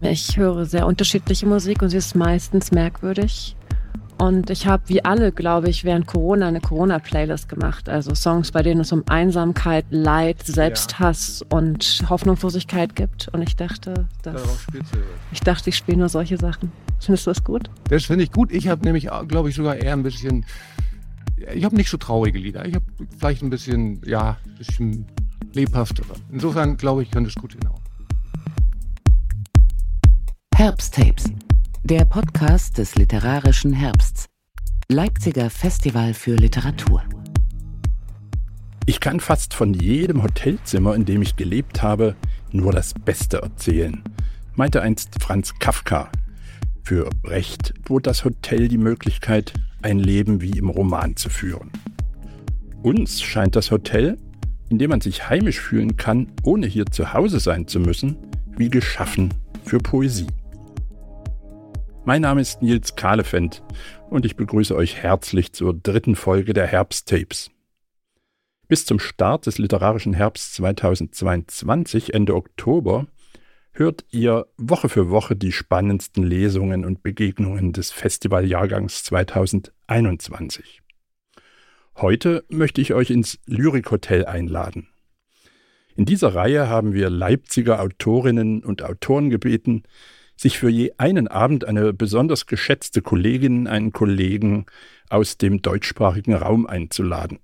Ich höre sehr unterschiedliche Musik und sie ist meistens merkwürdig. Und ich habe, wie alle, glaube ich, während Corona eine Corona-Playlist gemacht. Also Songs, bei denen es um Einsamkeit, Leid, Selbsthass ja. und Hoffnungslosigkeit gibt. Und ich dachte, dass, ich dachte, ich spiele nur solche Sachen. Findest du das gut? Das finde ich gut. Ich habe nämlich, glaube ich, sogar eher ein bisschen. Ich habe nicht so traurige Lieder. Ich habe vielleicht ein bisschen, ja, ein bisschen lebhaftere. Insofern glaube ich, könnte es gut hinhauen. Herbsttapes der Podcast des literarischen Herbsts. Leipziger Festival für Literatur. Ich kann fast von jedem Hotelzimmer, in dem ich gelebt habe, nur das Beste erzählen, meinte einst Franz Kafka. Für Brecht bot das Hotel die Möglichkeit, ein Leben wie im Roman zu führen. Uns scheint das Hotel, in dem man sich heimisch fühlen kann, ohne hier zu Hause sein zu müssen, wie geschaffen für Poesie. Mein Name ist Nils Kahlefeld und ich begrüße euch herzlich zur dritten Folge der Herbsttapes. Bis zum Start des literarischen Herbsts 2022, Ende Oktober, hört ihr Woche für Woche die spannendsten Lesungen und Begegnungen des Festivaljahrgangs 2021. Heute möchte ich euch ins Lyrikhotel einladen. In dieser Reihe haben wir Leipziger Autorinnen und Autoren gebeten, sich für je einen Abend eine besonders geschätzte Kollegin, einen Kollegen aus dem deutschsprachigen Raum einzuladen.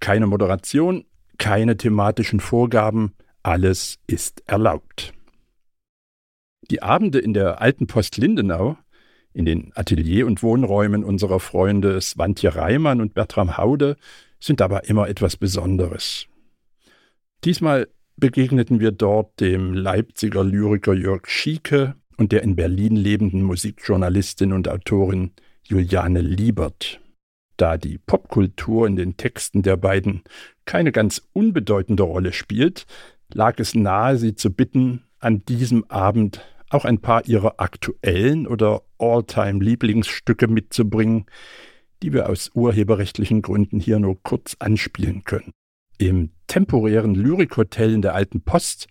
Keine Moderation, keine thematischen Vorgaben, alles ist erlaubt. Die Abende in der alten Post Lindenau, in den Atelier- und Wohnräumen unserer Freunde Svantje Reimann und Bertram Haude, sind aber immer etwas Besonderes. Diesmal begegneten wir dort dem Leipziger Lyriker Jörg Schieke, und der in Berlin lebenden Musikjournalistin und Autorin Juliane Liebert. Da die Popkultur in den Texten der beiden keine ganz unbedeutende Rolle spielt, lag es nahe, sie zu bitten, an diesem Abend auch ein paar ihrer aktuellen oder All-Time-Lieblingsstücke mitzubringen, die wir aus urheberrechtlichen Gründen hier nur kurz anspielen können. Im temporären Lyrikhotel in der Alten Post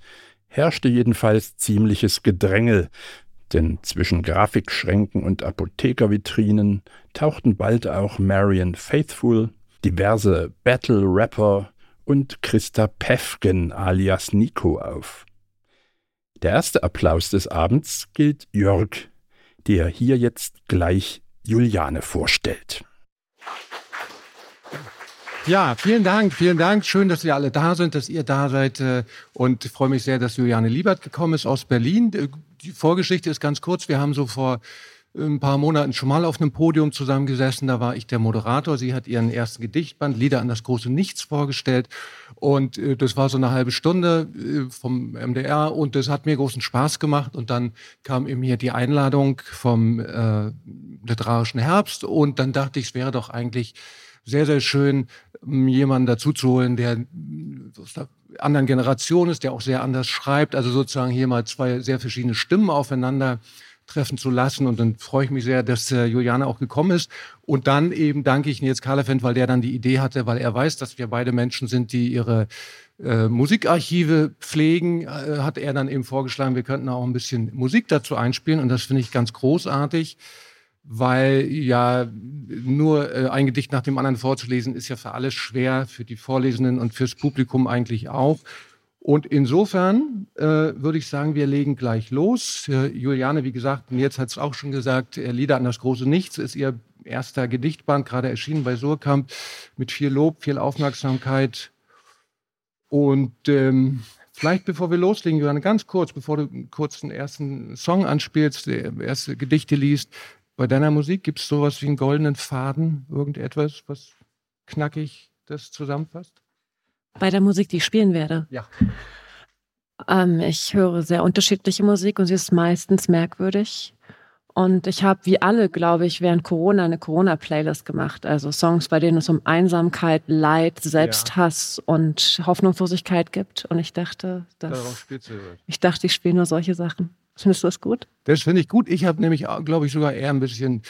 herrschte jedenfalls ziemliches Gedrängel, denn zwischen Grafikschränken und Apothekervitrinen tauchten bald auch Marian Faithful, diverse Battle-Rapper und Christa Pefgen alias Nico auf. Der erste Applaus des Abends gilt Jörg, der hier jetzt gleich Juliane vorstellt. Ja, vielen Dank, vielen Dank. Schön, dass ihr alle da sind, dass ihr da seid. Äh, und ich freue mich sehr, dass Juliane Liebert gekommen ist aus Berlin. Äh, die Vorgeschichte ist ganz kurz. Wir haben so vor äh, ein paar Monaten schon mal auf einem Podium zusammengesessen. Da war ich der Moderator. Sie hat ihren ersten Gedichtband Lieder an das große Nichts vorgestellt. Und das war so eine halbe Stunde vom MDR und das hat mir großen Spaß gemacht. Und dann kam eben hier die Einladung vom äh, literarischen Herbst. Und dann dachte ich, es wäre doch eigentlich sehr, sehr schön, jemanden dazu zu holen, der aus der anderen Generation ist, der auch sehr anders schreibt. Also sozusagen hier mal zwei sehr verschiedene Stimmen aufeinander treffen zu lassen. Und dann freue ich mich sehr, dass äh, Juliane auch gekommen ist. Und dann eben danke ich Nils Karlefeld, weil der dann die Idee hatte, weil er weiß, dass wir beide Menschen sind, die ihre äh, Musikarchive pflegen, äh, hat er dann eben vorgeschlagen, wir könnten auch ein bisschen Musik dazu einspielen. Und das finde ich ganz großartig weil ja nur äh, ein Gedicht nach dem anderen vorzulesen ist ja für alle schwer, für die Vorlesenden und fürs Publikum eigentlich auch. Und insofern äh, würde ich sagen, wir legen gleich los. Äh, Juliane, wie gesagt, jetzt hat es auch schon gesagt, äh, Lieder an das große Nichts ist ihr erster Gedichtband, gerade erschienen bei Surkamp, mit viel Lob, viel Aufmerksamkeit. Und ähm, vielleicht bevor wir loslegen, Juliane, ganz kurz, bevor du kurz den ersten Song anspielst, erste Gedichte liest, bei deiner Musik gibt es sowas wie einen goldenen Faden, irgendetwas, was knackig das zusammenfasst? Bei der Musik, die ich spielen werde? Ja. Ähm, ich höre sehr unterschiedliche Musik und sie ist meistens merkwürdig. Und ich habe, wie alle, glaube ich, während Corona eine Corona-Playlist gemacht. Also Songs, bei denen es um Einsamkeit, Leid, Selbsthass ja. und Hoffnungslosigkeit gibt. Und ich dachte, dass, ich dachte, ich spiele nur solche Sachen. Findest du das gut? Das finde ich gut. Ich habe nämlich, glaube ich, sogar eher ein bisschen,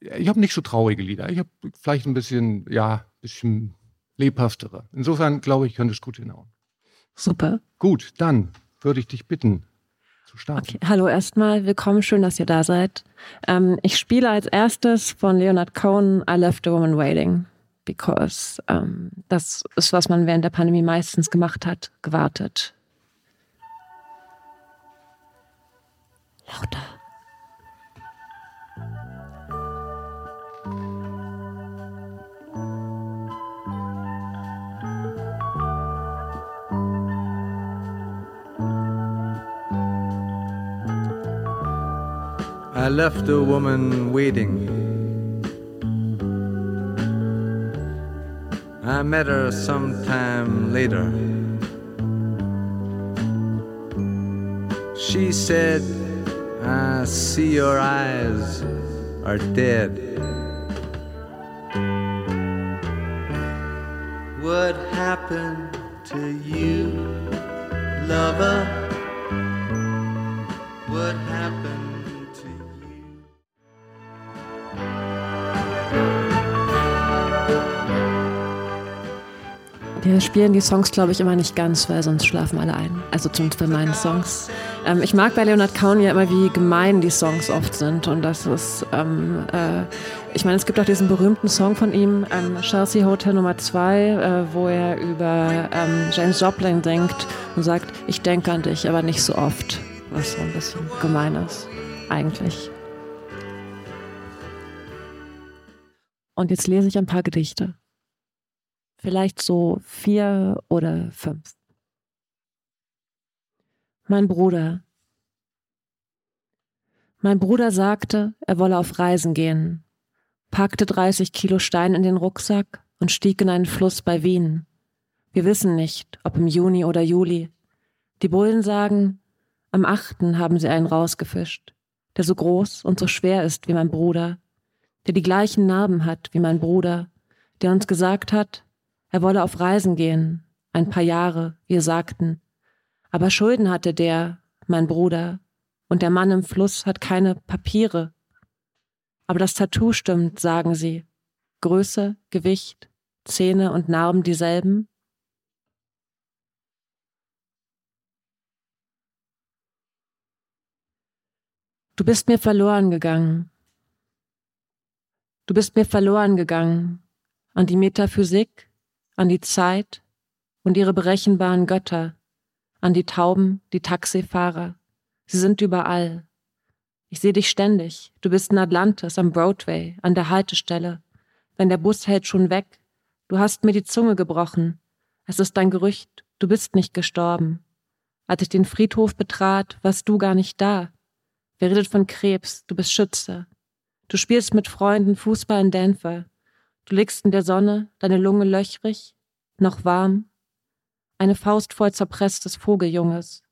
ich habe nicht so traurige Lieder. Ich habe vielleicht ein bisschen, ja, ein bisschen lebhaftere. Insofern, glaube ich, könnte es gut hinhauen. Super. Gut, dann würde ich dich bitten, zu starten. Okay. Hallo erstmal, willkommen, schön, dass ihr da seid. Ähm, ich spiele als erstes von Leonard Cohen I Left a Woman Waiting, because ähm, das ist, was man während der Pandemie meistens gemacht hat, gewartet. I left a woman waiting. I met her sometime later. She said, I see your eyes are dead. Wir spielen die Songs, glaube ich, immer nicht ganz, weil sonst schlafen alle ein. Also zumindest bei meinen Songs. Ähm, ich mag bei Leonard Cohen ja immer, wie gemein die Songs oft sind. Und das ist, ähm, äh, ich meine, es gibt auch diesen berühmten Song von ihm, ähm, Chelsea Hotel Nummer 2, äh, wo er über ähm, James Joplin denkt und sagt, ich denke an dich, aber nicht so oft. Was so ein bisschen gemein ist, eigentlich. Und jetzt lese ich ein paar Gedichte. Vielleicht so vier oder fünf. Mein Bruder. Mein Bruder sagte, er wolle auf Reisen gehen, packte 30 Kilo Stein in den Rucksack und stieg in einen Fluss bei Wien. Wir wissen nicht, ob im Juni oder Juli. Die Bullen sagen, am achten haben sie einen rausgefischt, der so groß und so schwer ist wie mein Bruder, der die gleichen Narben hat wie mein Bruder, der uns gesagt hat, er wolle auf Reisen gehen, ein paar Jahre, wir sagten. Aber Schulden hatte der, mein Bruder, und der Mann im Fluss hat keine Papiere. Aber das Tattoo stimmt, sagen sie. Größe, Gewicht, Zähne und Narben dieselben. Du bist mir verloren gegangen. Du bist mir verloren gegangen an die Metaphysik, an die Zeit und ihre berechenbaren Götter, an die Tauben, die Taxifahrer. Sie sind überall. Ich sehe dich ständig. Du bist in Atlantis, am Broadway, an der Haltestelle. Wenn der Bus hält schon weg. Du hast mir die Zunge gebrochen. Es ist ein Gerücht. Du bist nicht gestorben. Als ich den Friedhof betrat, warst du gar nicht da. Wer redet von Krebs? Du bist Schütze. Du spielst mit Freunden Fußball in Denver. Du liegst in der Sonne, deine Lunge löchrig, noch warm, eine Faust voll zerpresstes Vogeljunges.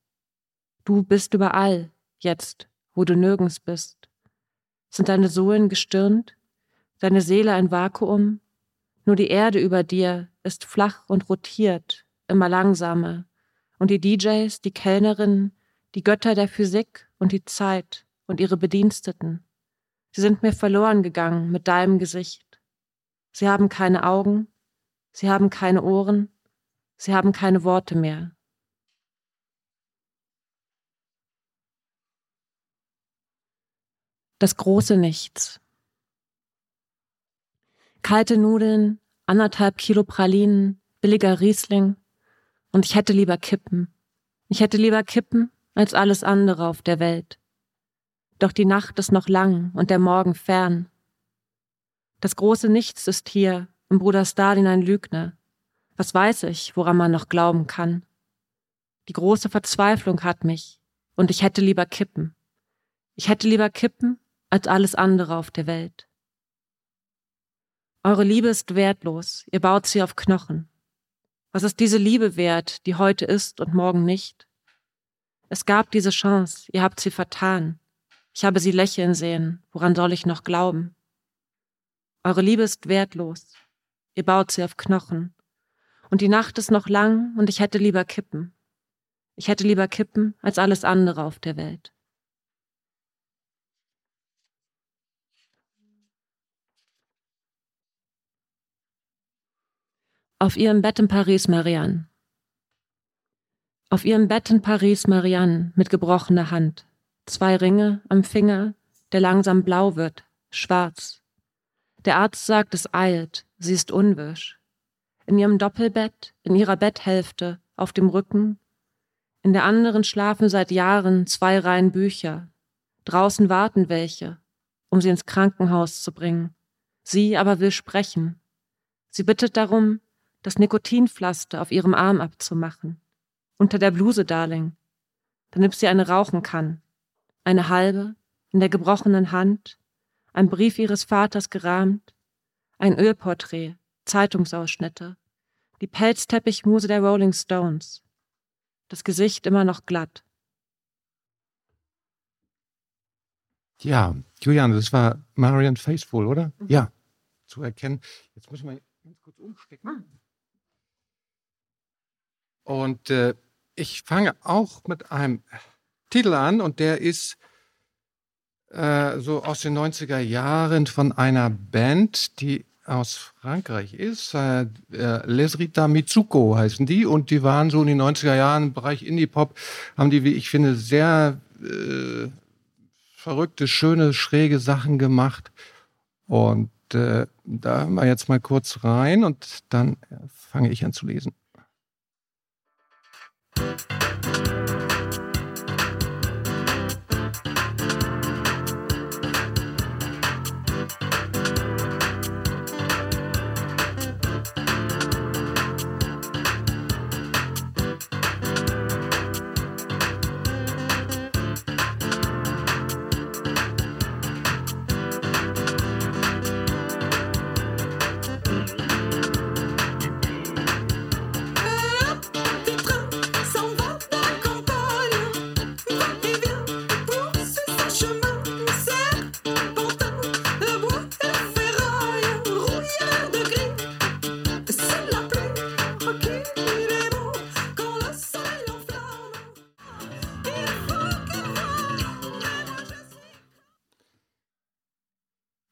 Du bist überall, jetzt, wo du nirgends bist. Sind deine Sohlen gestirnt, deine Seele ein Vakuum? Nur die Erde über dir ist flach und rotiert, immer langsamer. Und die DJs, die Kellnerinnen, die Götter der Physik und die Zeit und ihre Bediensteten. Sie sind mir verloren gegangen mit deinem Gesicht. Sie haben keine Augen, sie haben keine Ohren, sie haben keine Worte mehr. Das große Nichts. Kalte Nudeln, anderthalb Kilo Pralinen, billiger Riesling und ich hätte lieber Kippen. Ich hätte lieber Kippen als alles andere auf der Welt. Doch die Nacht ist noch lang und der Morgen fern. Das große Nichts ist hier, im Bruder Stalin ein Lügner. Was weiß ich, woran man noch glauben kann? Die große Verzweiflung hat mich, und ich hätte lieber kippen. Ich hätte lieber kippen als alles andere auf der Welt. Eure Liebe ist wertlos, ihr baut sie auf Knochen. Was ist diese Liebe wert, die heute ist und morgen nicht? Es gab diese Chance, ihr habt sie vertan. Ich habe sie lächeln sehen, woran soll ich noch glauben? Eure Liebe ist wertlos. Ihr baut sie auf Knochen. Und die Nacht ist noch lang und ich hätte lieber kippen. Ich hätte lieber kippen als alles andere auf der Welt. Auf ihrem Bett in Paris, Marianne. Auf ihrem Bett in Paris Marianne mit gebrochener Hand. Zwei Ringe am Finger, der langsam blau wird, schwarz. Der Arzt sagt, es eilt, sie ist unwirsch. In ihrem Doppelbett, in ihrer Betthälfte, auf dem Rücken. In der anderen schlafen seit Jahren zwei Reihen Bücher. Draußen warten welche, um sie ins Krankenhaus zu bringen. Sie aber will sprechen. Sie bittet darum, das Nikotinpflaster auf ihrem Arm abzumachen. Unter der Bluse, Darling. Damit sie eine rauchen kann. Eine halbe, in der gebrochenen Hand, ein Brief ihres Vaters gerahmt, ein Ölporträt, Zeitungsausschnitte, die Pelzteppichmuse der Rolling Stones, das Gesicht immer noch glatt. Ja, Julian, das war Marian Faithful, oder? Mhm. Ja, zu erkennen. Jetzt müssen wir ganz kurz umstecken. Ah. Und äh, ich fange auch mit einem Titel an und der ist äh, so aus den 90er Jahren von einer Band, die aus Frankreich ist. Äh, äh, Les Rita Mitsuko heißen die und die waren so in den 90er Jahren im Bereich Indie-Pop, haben die, wie ich finde, sehr äh, verrückte, schöne, schräge Sachen gemacht. Und äh, da hören wir jetzt mal kurz rein und dann fange ich an zu lesen.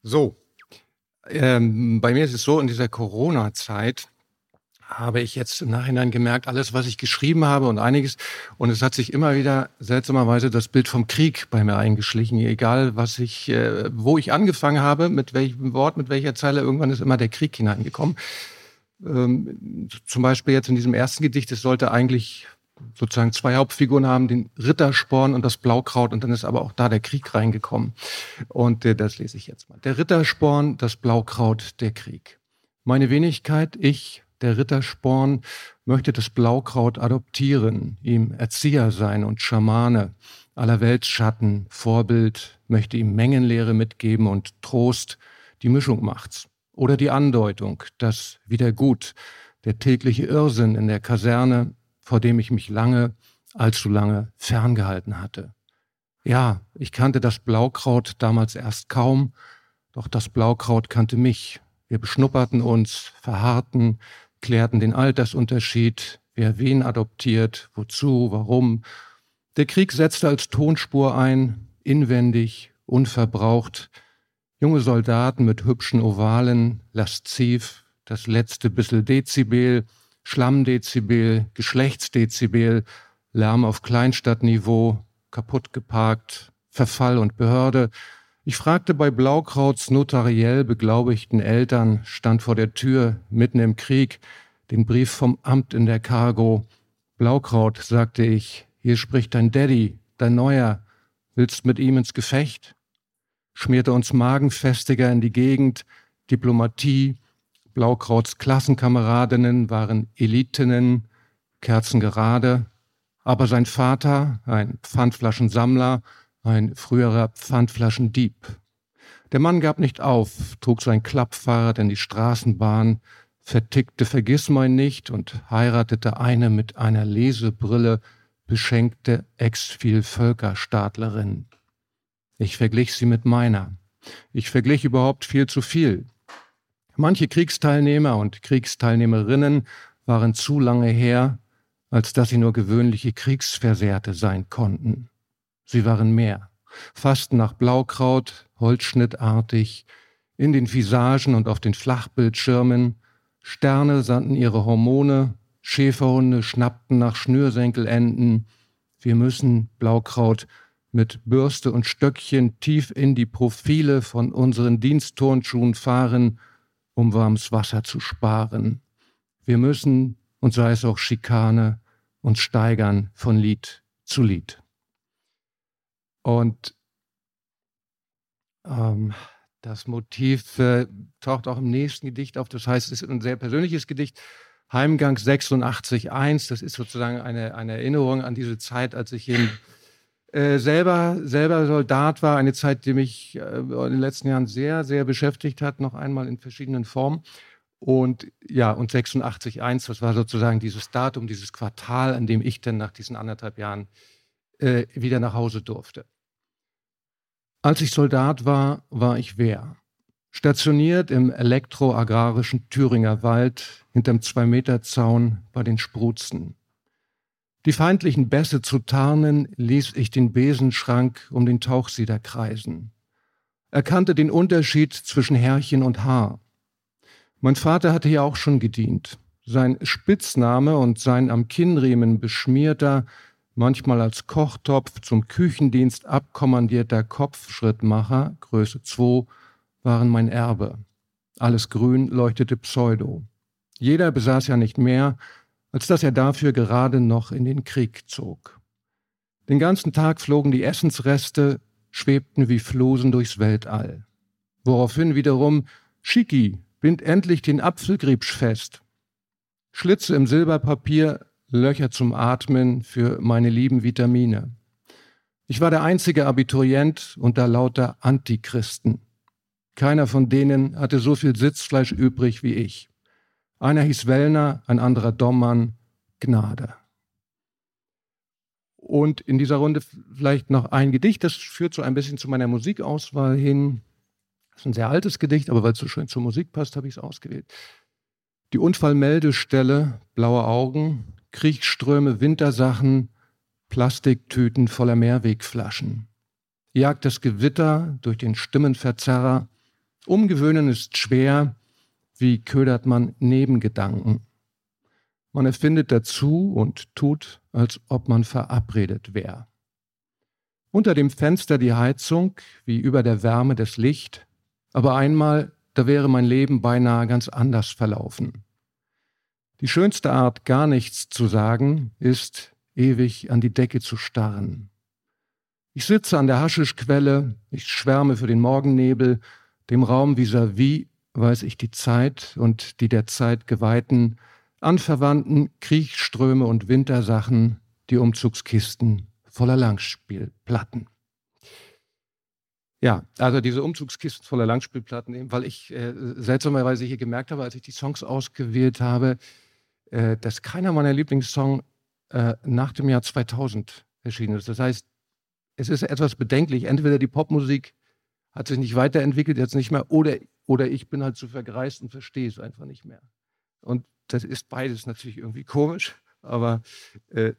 So, ähm, bei mir ist es so, in dieser Corona-Zeit habe ich jetzt im Nachhinein gemerkt, alles, was ich geschrieben habe und einiges, und es hat sich immer wieder seltsamerweise das Bild vom Krieg bei mir eingeschlichen, egal was ich, äh, wo ich angefangen habe, mit welchem Wort, mit welcher Zeile, irgendwann ist immer der Krieg hineingekommen. Ähm, zum Beispiel jetzt in diesem ersten Gedicht, es sollte eigentlich sozusagen zwei Hauptfiguren haben, den Rittersporn und das Blaukraut und dann ist aber auch da der Krieg reingekommen. Und äh, das lese ich jetzt mal. Der Rittersporn, das Blaukraut, der Krieg. Meine Wenigkeit, ich, der Rittersporn, möchte das Blaukraut adoptieren, ihm Erzieher sein und Schamane, aller Weltschatten, Vorbild, möchte ihm Mengenlehre mitgeben und Trost, die Mischung macht's. Oder die Andeutung, das Wiedergut, der tägliche Irrsinn in der Kaserne, vor dem ich mich lange, allzu lange ferngehalten hatte. Ja, ich kannte das Blaukraut damals erst kaum, doch das Blaukraut kannte mich. Wir beschnupperten uns, verharrten, klärten den Altersunterschied, wer wen adoptiert, wozu, warum. Der Krieg setzte als Tonspur ein, inwendig, unverbraucht. Junge Soldaten mit hübschen Ovalen, lasziv, das letzte bissel Dezibel, Schlammdezibel, Geschlechtsdezibel, Lärm auf Kleinstadtniveau, kaputt geparkt, Verfall und Behörde. Ich fragte bei Blaukrauts notariell beglaubigten Eltern, stand vor der Tür, mitten im Krieg, den Brief vom Amt in der Cargo. Blaukraut, sagte ich, hier spricht dein Daddy, dein Neuer. Willst mit ihm ins Gefecht? Schmierte uns Magenfestiger in die Gegend, Diplomatie, Blaukrauts Klassenkameradinnen waren Elitinnen, kerzengerade, aber sein Vater, ein Pfandflaschensammler, ein früherer Pfandflaschendieb. Der Mann gab nicht auf, trug sein Klappfahrrad in die Straßenbahn, vertickte Vergissmein nicht und heiratete eine mit einer Lesebrille beschenkte Ex-Vielvölkerstaatlerin. Ich verglich sie mit meiner. Ich verglich überhaupt viel zu viel. Manche Kriegsteilnehmer und Kriegsteilnehmerinnen waren zu lange her, als dass sie nur gewöhnliche Kriegsversehrte sein konnten. Sie waren mehr, fast nach Blaukraut, holzschnittartig, in den Visagen und auf den Flachbildschirmen, Sterne sandten ihre Hormone, Schäferhunde schnappten nach Schnürsenkelenden. Wir müssen Blaukraut mit Bürste und Stöckchen tief in die Profile von unseren Dienstturnschuhen fahren, um warmes Wasser zu sparen. Wir müssen, und sei es auch Schikane, uns steigern von Lied zu Lied. Und ähm, das Motiv äh, taucht auch im nächsten Gedicht auf. Das heißt, es ist ein sehr persönliches Gedicht. Heimgang 86.1, das ist sozusagen eine, eine Erinnerung an diese Zeit, als ich in äh, selber, selber Soldat war, eine Zeit, die mich äh, in den letzten Jahren sehr, sehr beschäftigt hat, noch einmal in verschiedenen Formen. Und ja, und 86.1, das war sozusagen dieses Datum, dieses Quartal, an dem ich dann nach diesen anderthalb Jahren äh, wieder nach Hause durfte. Als ich Soldat war, war ich wer? Stationiert im elektroagrarischen Thüringer Wald hinterm Zwei-Meter-Zaun bei den Spruzen. Die feindlichen Bässe zu tarnen, ließ ich den Besenschrank um den Tauchsieder kreisen. Er kannte den Unterschied zwischen Härchen und Haar. Mein Vater hatte hier auch schon gedient. Sein Spitzname und sein am Kinnriemen beschmierter, manchmal als Kochtopf zum Küchendienst abkommandierter Kopfschrittmacher, Größe 2, waren mein Erbe. Alles grün leuchtete Pseudo. Jeder besaß ja nicht mehr, als dass er dafür gerade noch in den Krieg zog. Den ganzen Tag flogen die Essensreste, schwebten wie Flosen durchs Weltall. Woraufhin wiederum Schicki, bind endlich den Apfelgriebsch fest. Schlitze im Silberpapier, Löcher zum Atmen für meine lieben Vitamine. Ich war der einzige Abiturient unter lauter Antichristen. Keiner von denen hatte so viel Sitzfleisch übrig wie ich. Einer hieß Wellner, ein anderer Dommann, Gnade. Und in dieser Runde vielleicht noch ein Gedicht, das führt so ein bisschen zu meiner Musikauswahl hin. Das ist ein sehr altes Gedicht, aber weil es so schön zur Musik passt, habe ich es ausgewählt. Die Unfallmeldestelle, blaue Augen, Kriegsströme, Wintersachen, Plastiktüten voller Mehrwegflaschen. Jagt das Gewitter durch den Stimmenverzerrer. Umgewöhnen ist schwer, wie ködert man Nebengedanken? Man erfindet dazu und tut, als ob man verabredet wäre. Unter dem Fenster die Heizung, wie über der Wärme das Licht, aber einmal, da wäre mein Leben beinahe ganz anders verlaufen. Die schönste Art, gar nichts zu sagen, ist, ewig an die Decke zu starren. Ich sitze an der Haschischquelle, ich schwärme für den Morgennebel, dem Raum vis-à-vis weiß ich die Zeit und die der Zeit geweihten, Anverwandten, Kriegsströme und Wintersachen, die Umzugskisten voller Langspielplatten. Ja, also diese Umzugskisten voller Langspielplatten, weil ich äh, seltsamerweise hier gemerkt habe, als ich die Songs ausgewählt habe, äh, dass keiner meiner Lieblingssongs äh, nach dem Jahr 2000 erschienen ist. Das heißt, es ist etwas bedenklich. Entweder die Popmusik hat sich nicht weiterentwickelt, jetzt nicht mehr, oder oder ich bin halt zu vergreist und verstehe es einfach nicht mehr. Und das ist beides natürlich irgendwie komisch, aber, äh,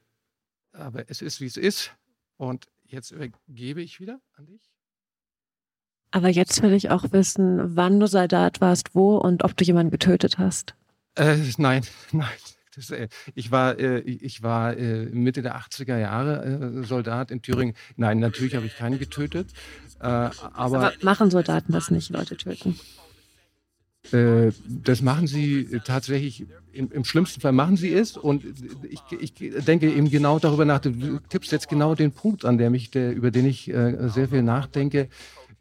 aber es ist, wie es ist. Und jetzt übergebe ich wieder an dich. Aber jetzt will ich auch wissen, wann du Soldat warst, wo und ob du jemanden getötet hast. Äh, nein, nein. Äh, ich war, äh, ich war äh, Mitte der 80er Jahre äh, Soldat in Thüringen. Nein, natürlich habe ich keinen getötet. Äh, aber, aber machen Soldaten das nicht, Leute töten? Äh, das machen sie tatsächlich, im, im, schlimmsten Fall machen sie es und ich, ich, denke eben genau darüber nach. Du tippst jetzt genau den Punkt an, der mich, der, über den ich sehr viel nachdenke.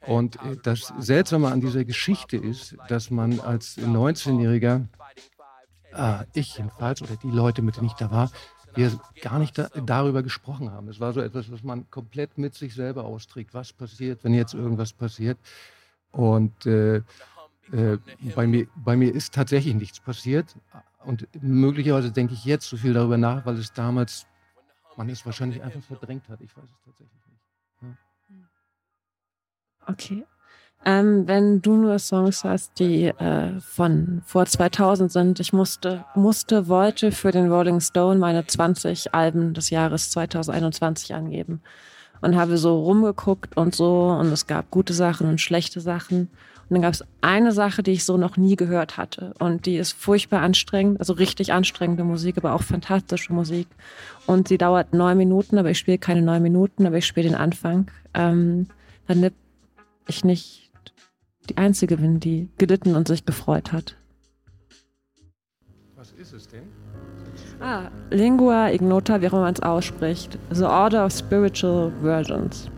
Und das Seltsame an dieser Geschichte ist, dass man als 19-Jähriger, äh, ich jedenfalls oder die Leute, mit denen ich da war, wir gar nicht da, darüber gesprochen haben. Es war so etwas, was man komplett mit sich selber austrägt. Was passiert, wenn jetzt irgendwas passiert? Und äh, äh, bei, mir, bei mir ist tatsächlich nichts passiert. Und möglicherweise denke ich jetzt so viel darüber nach, weil es damals, man es wahrscheinlich einfach verdrängt hat. Ich weiß es tatsächlich nicht. Ja. Okay. Ähm, wenn du nur Songs hast, die äh, von vor 2000 sind, ich musste, musste, wollte für den Rolling Stone meine 20 Alben des Jahres 2021 angeben. und habe so rumgeguckt und so und es gab gute Sachen und schlechte Sachen. Und dann gab es eine Sache, die ich so noch nie gehört hatte und die ist furchtbar anstrengend, also richtig anstrengende Musik, aber auch fantastische Musik. Und sie dauert neun Minuten, aber ich spiele keine neun Minuten, aber ich spiele den Anfang. Ähm, dann ich nicht die Einzige bin, die gelitten und sich gefreut hat. Was ist es denn? Ah, Lingua Ignota, wie auch immer man es ausspricht. The Order of Spiritual Virgins.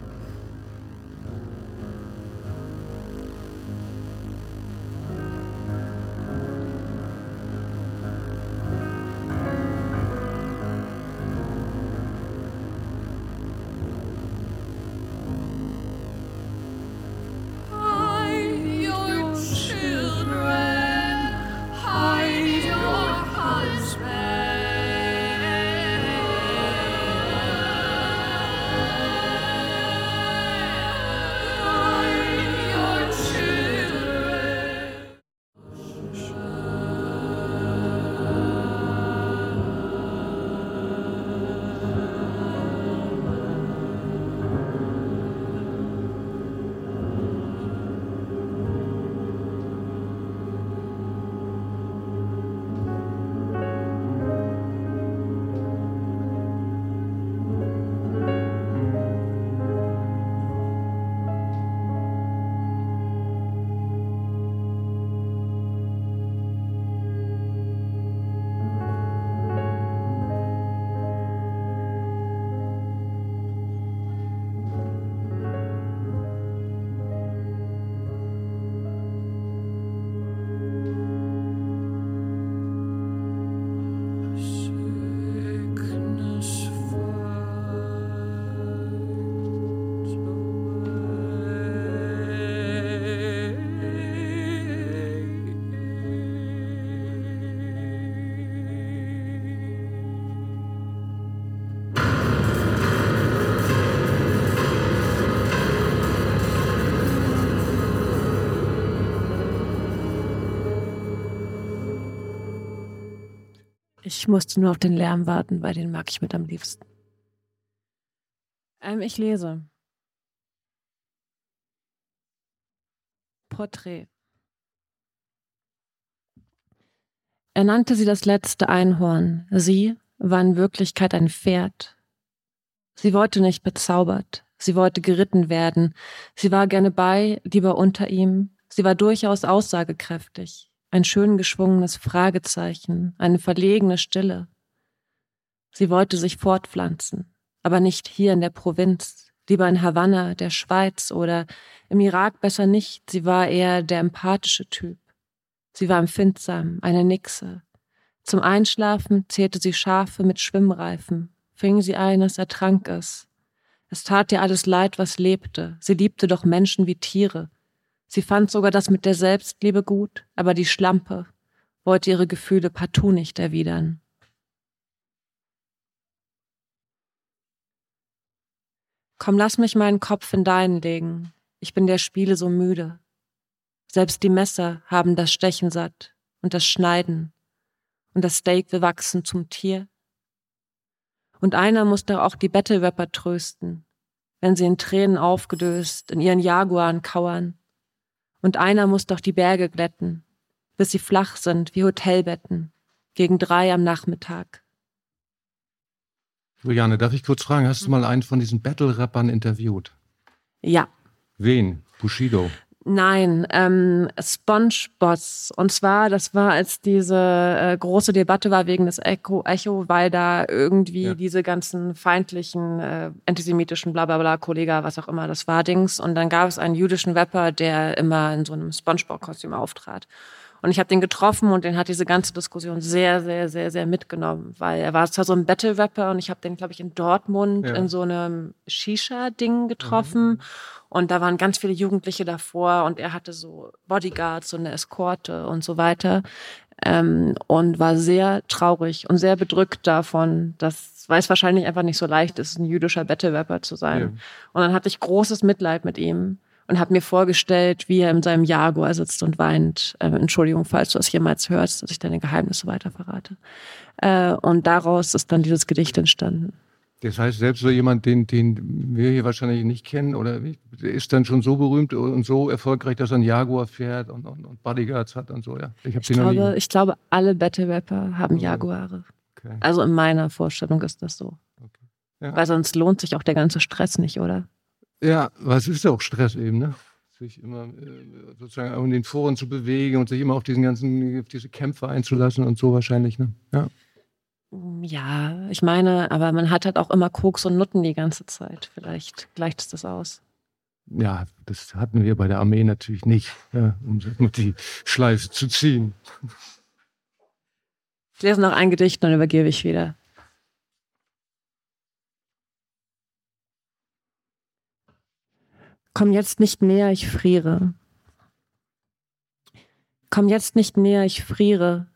Ich musste nur auf den Lärm warten, weil den mag ich mit am liebsten. Ähm, ich lese. Porträt. Er nannte sie das letzte Einhorn. Sie war in Wirklichkeit ein Pferd. Sie wollte nicht bezaubert. Sie wollte geritten werden. Sie war gerne bei, lieber unter ihm. Sie war durchaus aussagekräftig ein schön geschwungenes Fragezeichen, eine verlegene Stille. Sie wollte sich fortpflanzen, aber nicht hier in der Provinz, lieber in Havanna, der Schweiz oder im Irak besser nicht. Sie war eher der empathische Typ. Sie war empfindsam, eine Nixe. Zum Einschlafen zählte sie Schafe mit Schwimmreifen, fing sie eines, ertrank es. Es tat ihr alles leid, was lebte. Sie liebte doch Menschen wie Tiere. Sie fand sogar das mit der Selbstliebe gut, aber die Schlampe wollte ihre Gefühle partout nicht erwidern. Komm, lass mich meinen Kopf in deinen legen. Ich bin der Spiele so müde. Selbst die Messer haben das Stechen satt und das Schneiden. Und das Steak will wachsen zum Tier. Und einer muss doch auch die Battle Rapper trösten, wenn sie in Tränen aufgedöst in ihren Jaguaren kauern und einer muss doch die Berge glätten, bis sie flach sind wie Hotelbetten, gegen drei am Nachmittag. Juliane, darf ich kurz fragen, hast du mal einen von diesen Battle-Rappern interviewt? Ja. Wen? Bushido? Nein, ähm, SpongeBoss. Und zwar, das war, als diese äh, große Debatte war wegen des Echo, Echo weil da irgendwie ja. diese ganzen feindlichen, äh, antisemitischen, bla bla bla, Kollege, was auch immer das war, Dings. Und dann gab es einen jüdischen Rapper, der immer in so einem SpongeBob-Kostüm auftrat. Und ich habe den getroffen und den hat diese ganze Diskussion sehr, sehr, sehr, sehr mitgenommen, weil er war zwar so ein Battle-Rapper und ich habe den, glaube ich, in Dortmund ja. in so einem Shisha-Ding getroffen. Mhm. Und da waren ganz viele Jugendliche davor und er hatte so Bodyguards, so eine Eskorte und so weiter. Ähm, und war sehr traurig und sehr bedrückt davon, dass, weil es wahrscheinlich einfach nicht so leicht ist, ein jüdischer Battle-Rapper zu sein. Ja. Und dann hatte ich großes Mitleid mit ihm und habe mir vorgestellt, wie er in seinem Jaguar sitzt und weint. Äh, Entschuldigung, falls du das jemals hörst, dass ich deine Geheimnisse weiter verrate. Äh, und daraus ist dann dieses Gedicht entstanden. Das heißt, selbst so jemand, den, den wir hier wahrscheinlich nicht kennen, oder ist dann schon so berühmt und so erfolgreich, dass er einen Jaguar fährt und, und, und Bodyguards hat und so, ja. Ich, ich glaube, ich glaube, alle Battle-Rapper haben Jaguare. Okay. Also in meiner Vorstellung ist das so. Okay. Ja. Weil sonst lohnt sich auch der ganze Stress nicht, oder? Ja, was ist ja auch Stress eben, ne? Sich immer äh, sozusagen in den Foren zu bewegen und sich immer auf diesen ganzen, auf diese Kämpfe einzulassen und so wahrscheinlich, ne? Ja. Ja, ich meine, aber man hat halt auch immer Koks und Nutten die ganze Zeit. Vielleicht gleicht es das aus. Ja, das hatten wir bei der Armee natürlich nicht, ja, um die Schleife zu ziehen. Ich lese noch ein Gedicht, dann übergebe ich wieder. Komm jetzt nicht näher, ich friere. Komm jetzt nicht näher, ich friere,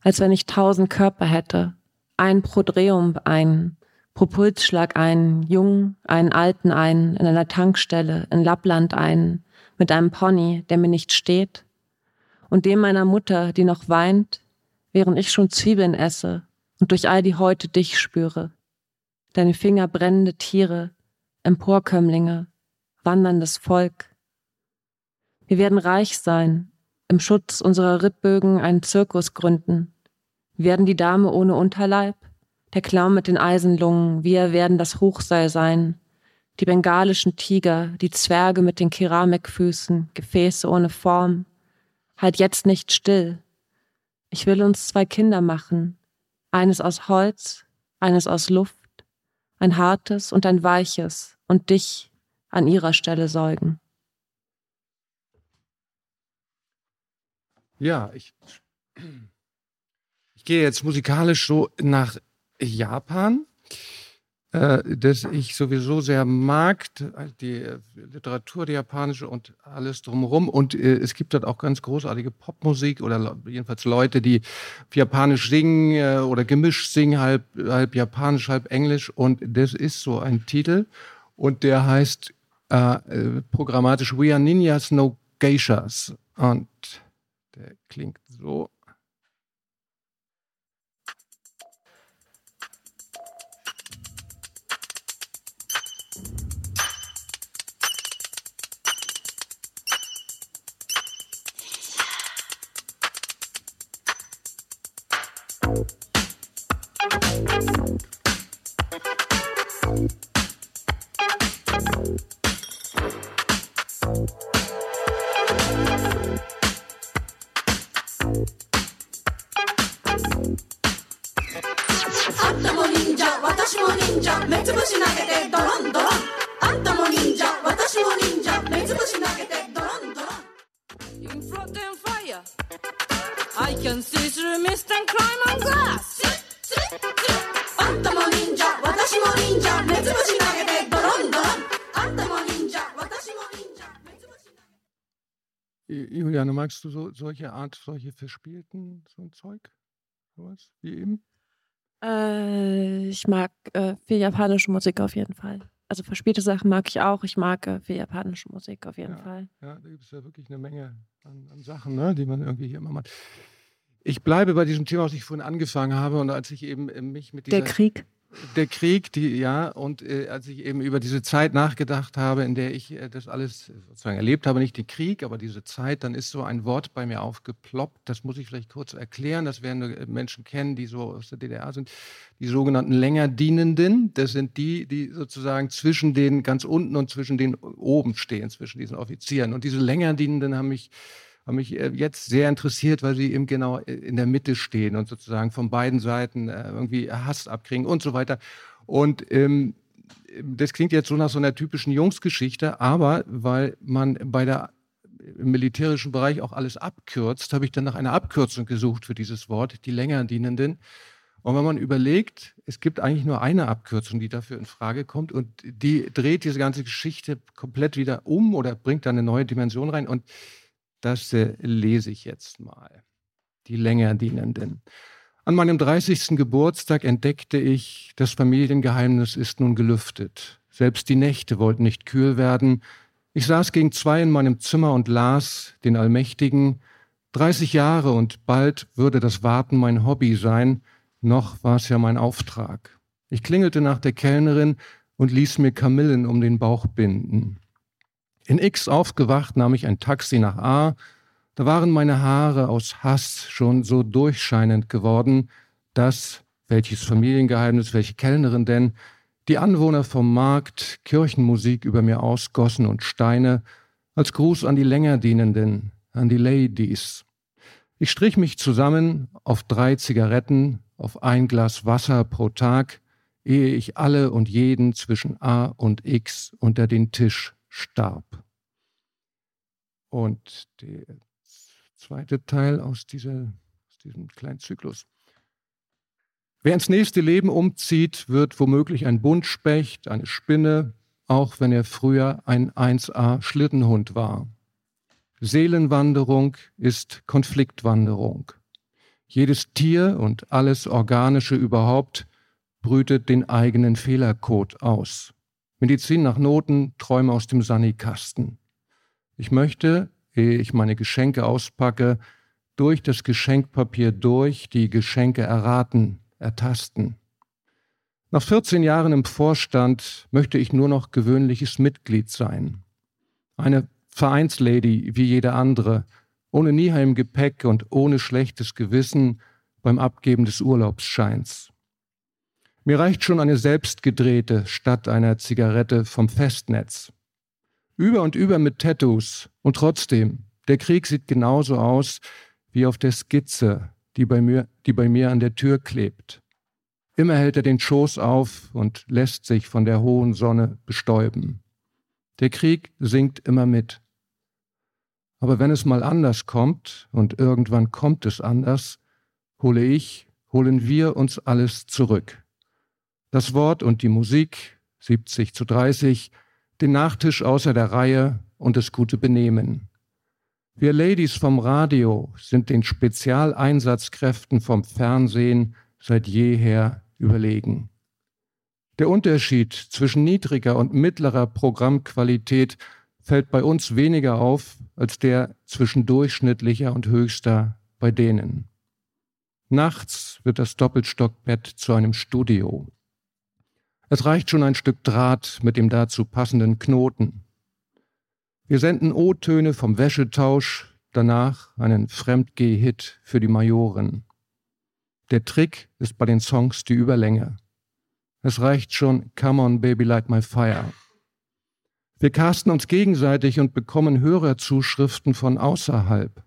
als wenn ich tausend Körper hätte ein Prodreum ein, Propulsschlag ein, jung, einen alten ein, in einer Tankstelle, in Lappland ein, mit einem Pony, der mir nicht steht, und dem meiner Mutter, die noch weint, während ich schon Zwiebeln esse und durch all die Häute dich spüre. Deine Finger brennende Tiere, Emporkömmlinge, wanderndes Volk. Wir werden reich sein, im Schutz unserer Rittbögen einen Zirkus gründen, werden die Dame ohne Unterleib, der Clown mit den Eisenlungen, wir werden das Hochseil sein, die bengalischen Tiger, die Zwerge mit den Keramikfüßen, Gefäße ohne Form. Halt jetzt nicht still. Ich will uns zwei Kinder machen, eines aus Holz, eines aus Luft, ein hartes und ein weiches, und dich an ihrer Stelle säugen. Ja, ich ich gehe jetzt musikalisch so nach Japan, äh, das ich sowieso sehr mag, die Literatur, die japanische und alles drumherum. Und äh, es gibt dort auch ganz großartige Popmusik oder jedenfalls Leute, die japanisch singen äh, oder gemischt singen, halb, halb japanisch, halb englisch. Und das ist so ein Titel und der heißt äh, äh programmatisch We are Ninjas, no Geishas. Und der klingt so. I can see through mist and climb on glass. Juliane, magst du so, solche Art, solche verspielten, so ein Zeug? Sowas wie eben? Äh, ich mag äh, viel japanische Musik auf jeden Fall. Also verspielte Sachen mag ich auch. Ich mag äh, viel japanische Musik auf jeden ja, Fall. Ja, da gibt es ja wirklich eine Menge an, an Sachen, ne, die man irgendwie hier immer macht. Ich bleibe bei diesem Thema, was ich vorhin angefangen habe und als ich eben äh, mich mit dieser... Der Krieg der Krieg, die, ja, und äh, als ich eben über diese Zeit nachgedacht habe, in der ich äh, das alles sozusagen erlebt habe, nicht den Krieg, aber diese Zeit, dann ist so ein Wort bei mir aufgeploppt. Das muss ich vielleicht kurz erklären. Das werden nur Menschen kennen, die so aus der DDR sind. Die sogenannten Längerdienenden. Das sind die, die sozusagen zwischen den ganz unten und zwischen den oben stehen, zwischen diesen Offizieren. Und diese Längerdienenden haben mich haben mich äh, jetzt sehr interessiert, weil sie eben genau äh, in der Mitte stehen und sozusagen von beiden Seiten äh, irgendwie Hass abkriegen und so weiter. Und ähm, das klingt jetzt so nach so einer typischen Jungsgeschichte, aber weil man bei der im militärischen Bereich auch alles abkürzt, habe ich dann nach einer Abkürzung gesucht für dieses Wort, die länger dienenden. Und wenn man überlegt, es gibt eigentlich nur eine Abkürzung, die dafür in Frage kommt und die dreht diese ganze Geschichte komplett wieder um oder bringt da eine neue Dimension rein. Und das äh, lese ich jetzt mal. Die länger dienenden. An meinem 30. Geburtstag entdeckte ich, das Familiengeheimnis ist nun gelüftet. Selbst die Nächte wollten nicht kühl werden. Ich saß gegen zwei in meinem Zimmer und las den Allmächtigen. 30 Jahre und bald würde das Warten mein Hobby sein, noch war es ja mein Auftrag. Ich klingelte nach der Kellnerin und ließ mir Kamillen um den Bauch binden. In X aufgewacht nahm ich ein Taxi nach A. Da waren meine Haare aus Hass schon so durchscheinend geworden, dass, welches Familiengeheimnis, welche Kellnerin denn, die Anwohner vom Markt Kirchenmusik über mir ausgossen und Steine als Gruß an die Längerdienenden, an die Ladies. Ich strich mich zusammen auf drei Zigaretten, auf ein Glas Wasser pro Tag, ehe ich alle und jeden zwischen A und X unter den Tisch starb. Und der zweite Teil aus, dieser, aus diesem kleinen Zyklus. Wer ins nächste Leben umzieht, wird womöglich ein Buntspecht, eine Spinne, auch wenn er früher ein 1a Schlittenhund war. Seelenwanderung ist Konfliktwanderung. Jedes Tier und alles Organische überhaupt brütet den eigenen Fehlercode aus. Medizin nach Noten, Träume aus dem Sanikasten. Ich möchte, ehe ich meine Geschenke auspacke, durch das Geschenkpapier durch die Geschenke erraten, ertasten. Nach 14 Jahren im Vorstand möchte ich nur noch gewöhnliches Mitglied sein. Eine Vereinslady wie jede andere, ohne Nieheim Gepäck und ohne schlechtes Gewissen beim Abgeben des Urlaubsscheins. Mir reicht schon eine selbstgedrehte statt einer Zigarette vom Festnetz. Über und über mit Tattoos und trotzdem, der Krieg sieht genauso aus wie auf der Skizze, die bei mir, die bei mir an der Tür klebt. Immer hält er den Schoß auf und lässt sich von der hohen Sonne bestäuben. Der Krieg singt immer mit. Aber wenn es mal anders kommt, und irgendwann kommt es anders, hole ich, holen wir uns alles zurück. Das Wort und die Musik, 70 zu 30, den Nachtisch außer der Reihe und das gute Benehmen. Wir Ladies vom Radio sind den Spezialeinsatzkräften vom Fernsehen seit jeher überlegen. Der Unterschied zwischen niedriger und mittlerer Programmqualität fällt bei uns weniger auf als der zwischen durchschnittlicher und höchster bei denen. Nachts wird das Doppelstockbett zu einem Studio. Es reicht schon ein Stück Draht mit dem dazu passenden Knoten. Wir senden O-Töne vom Wäschetausch, danach einen Fremdgeh-Hit für die Majoren. Der Trick ist bei den Songs die Überlänge. Es reicht schon Come on Baby Light My Fire. Wir casten uns gegenseitig und bekommen Hörerzuschriften von außerhalb.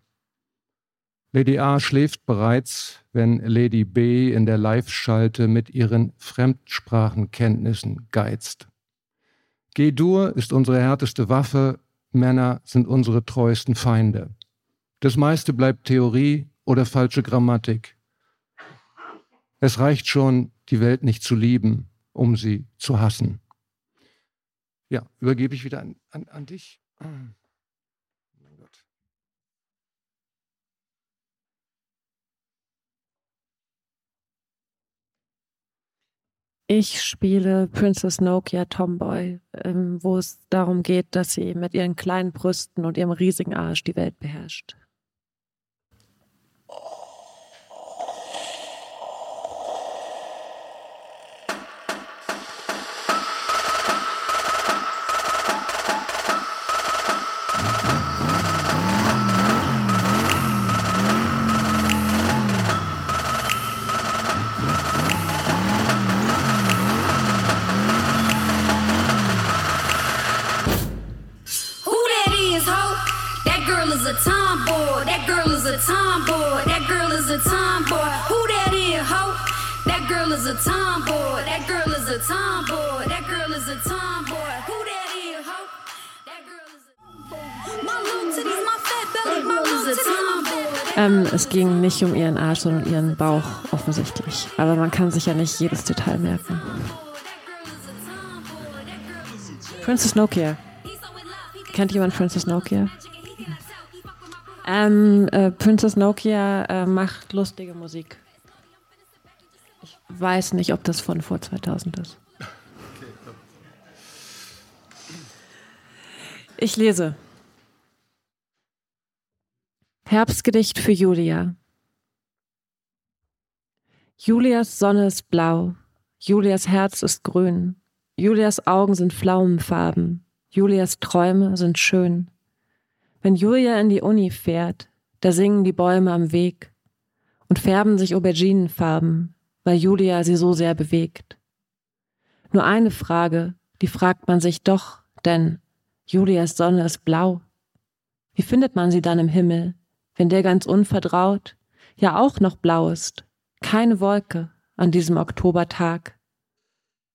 Lady A schläft bereits, wenn Lady B in der Live-Schalte mit ihren Fremdsprachenkenntnissen geizt. G-Dur ist unsere härteste Waffe Männer sind unsere treuesten Feinde. Das meiste bleibt Theorie oder falsche Grammatik. Es reicht schon, die Welt nicht zu lieben, um sie zu hassen. Ja, übergebe ich wieder an, an, an dich. Ich spiele Princess Nokia Tomboy, ähm, wo es darum geht, dass sie mit ihren kleinen Brüsten und ihrem riesigen Arsch die Welt beherrscht. Ähm, es ging nicht um ihren Arsch, sondern um ihren Bauch offensichtlich. Aber man kann sich ja nicht jedes Detail merken. Princess Nokia. Kennt jemand Princess Nokia? Ähm, äh, Princess Nokia äh, macht lustige Musik. Weiß nicht, ob das von vor 2000 ist. Ich lese. Herbstgedicht für Julia. Julias Sonne ist blau, Julias Herz ist grün. Julias Augen sind Pflaumenfarben. Julias Träume sind schön. Wenn Julia in die Uni fährt, da singen die Bäume am Weg und färben sich Auberginenfarben, weil Julia sie so sehr bewegt. Nur eine Frage, die fragt man sich doch, denn Julias Sonne ist blau. Wie findet man sie dann im Himmel, wenn der ganz unvertraut ja auch noch blau ist? Keine Wolke an diesem Oktobertag.